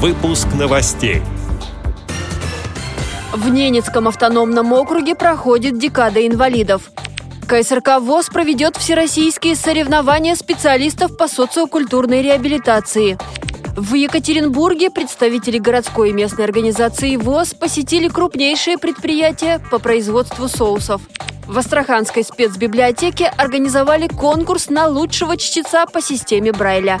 Выпуск новостей. В Ненецком автономном округе проходит декада инвалидов. КСРК ВОЗ проведет всероссийские соревнования специалистов по социокультурной реабилитации. В Екатеринбурге представители городской и местной организации ВОЗ посетили крупнейшие предприятия по производству соусов. В Астраханской спецбиблиотеке организовали конкурс на лучшего чтеца по системе Брайля.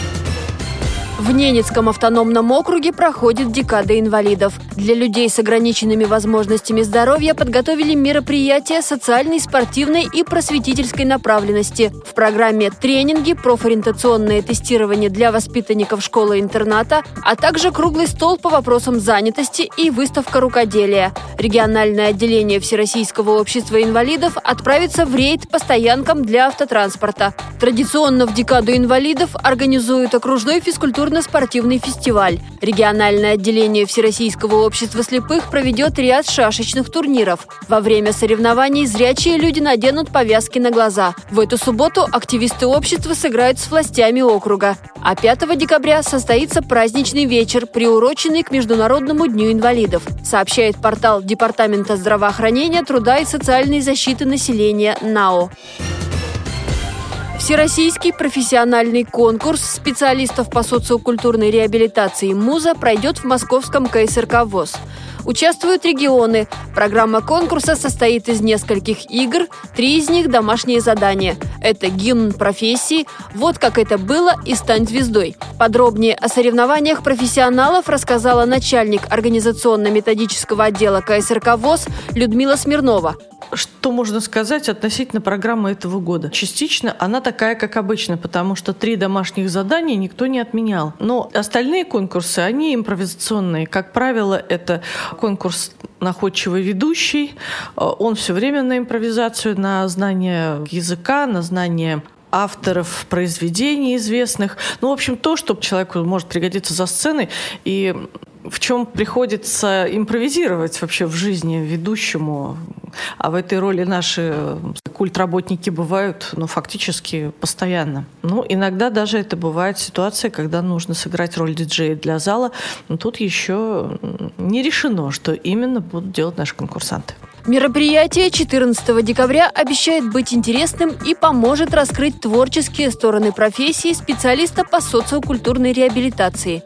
В Ненецком автономном округе проходит декада инвалидов. Для людей с ограниченными возможностями здоровья подготовили мероприятия социальной, спортивной и просветительской направленности. В программе тренинги, профориентационное тестирование для воспитанников школы-интерната, а также круглый стол по вопросам занятости и выставка рукоделия. Региональное отделение Всероссийского общества инвалидов отправится в рейд по стоянкам для автотранспорта. Традиционно в декаду инвалидов организуют окружной физкультурный культурно-спортивный фестиваль. Региональное отделение Всероссийского общества слепых проведет ряд шашечных турниров. Во время соревнований зрячие люди наденут повязки на глаза. В эту субботу активисты общества сыграют с властями округа. А 5 декабря состоится праздничный вечер, приуроченный к Международному дню инвалидов, сообщает портал Департамента здравоохранения, труда и социальной защиты населения НАО. Всероссийский профессиональный конкурс специалистов по социокультурной реабилитации МУЗа пройдет в московском КСРК ВОЗ. Участвуют регионы. Программа конкурса состоит из нескольких игр, три из них – домашние задания. Это гимн профессии, вот как это было и стань звездой. Подробнее о соревнованиях профессионалов рассказала начальник организационно-методического отдела КСРК ВОЗ Людмила Смирнова. Что можно сказать относительно программы этого года? Частично она такая, как обычно, потому что три домашних задания никто не отменял. Но остальные конкурсы, они импровизационные. Как правило, это конкурс находчивый ведущий. Он все время на импровизацию, на знание языка, на знание авторов произведений известных. Ну, в общем, то, что человеку может пригодиться за сценой. И в чем приходится импровизировать вообще в жизни ведущему. А в этой роли наши культработники бывают ну, фактически постоянно. Ну, иногда даже это бывает ситуация, когда нужно сыграть роль диджея для зала. Но тут еще не решено, что именно будут делать наши конкурсанты. Мероприятие 14 декабря обещает быть интересным и поможет раскрыть творческие стороны профессии специалиста по социокультурной реабилитации.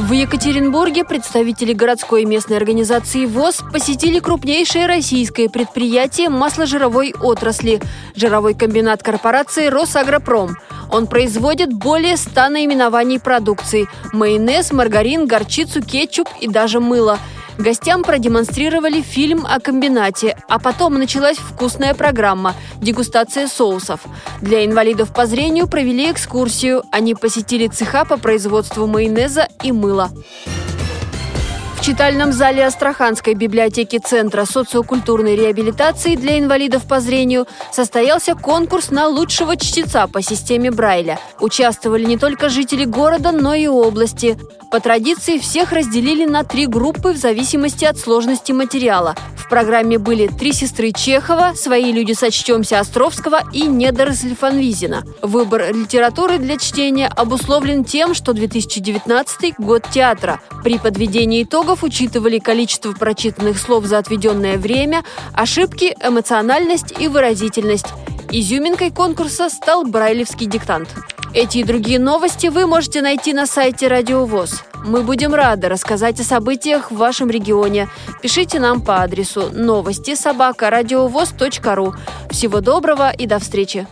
В Екатеринбурге представители городской и местной организации ВОЗ посетили крупнейшее российское предприятие масложировой отрасли – жировой комбинат корпорации «Росагропром». Он производит более 100 наименований продукции – майонез, маргарин, горчицу, кетчуп и даже мыло – Гостям продемонстрировали фильм о комбинате, а потом началась вкусная программа – дегустация соусов. Для инвалидов по зрению провели экскурсию. Они посетили цеха по производству майонеза и мыла. В читальном зале Астраханской библиотеки Центра социокультурной реабилитации для инвалидов по зрению состоялся конкурс на лучшего чтеца по системе Брайля. Участвовали не только жители города, но и области. По традиции всех разделили на три группы в зависимости от сложности материала. В программе были «Три сестры Чехова», «Свои люди сочтемся» Островского и «Недоросль Фанвизина». Выбор литературы для чтения обусловлен тем, что 2019 – год театра. При подведении итогов учитывали количество прочитанных слов за отведенное время, ошибки, эмоциональность и выразительность. Изюминкой конкурса стал брайлевский диктант. Эти и другие новости вы можете найти на сайте Радио ВОЗ. Мы будем рады рассказать о событиях в вашем регионе. Пишите нам по адресу новости собака ру. Всего доброго и до встречи!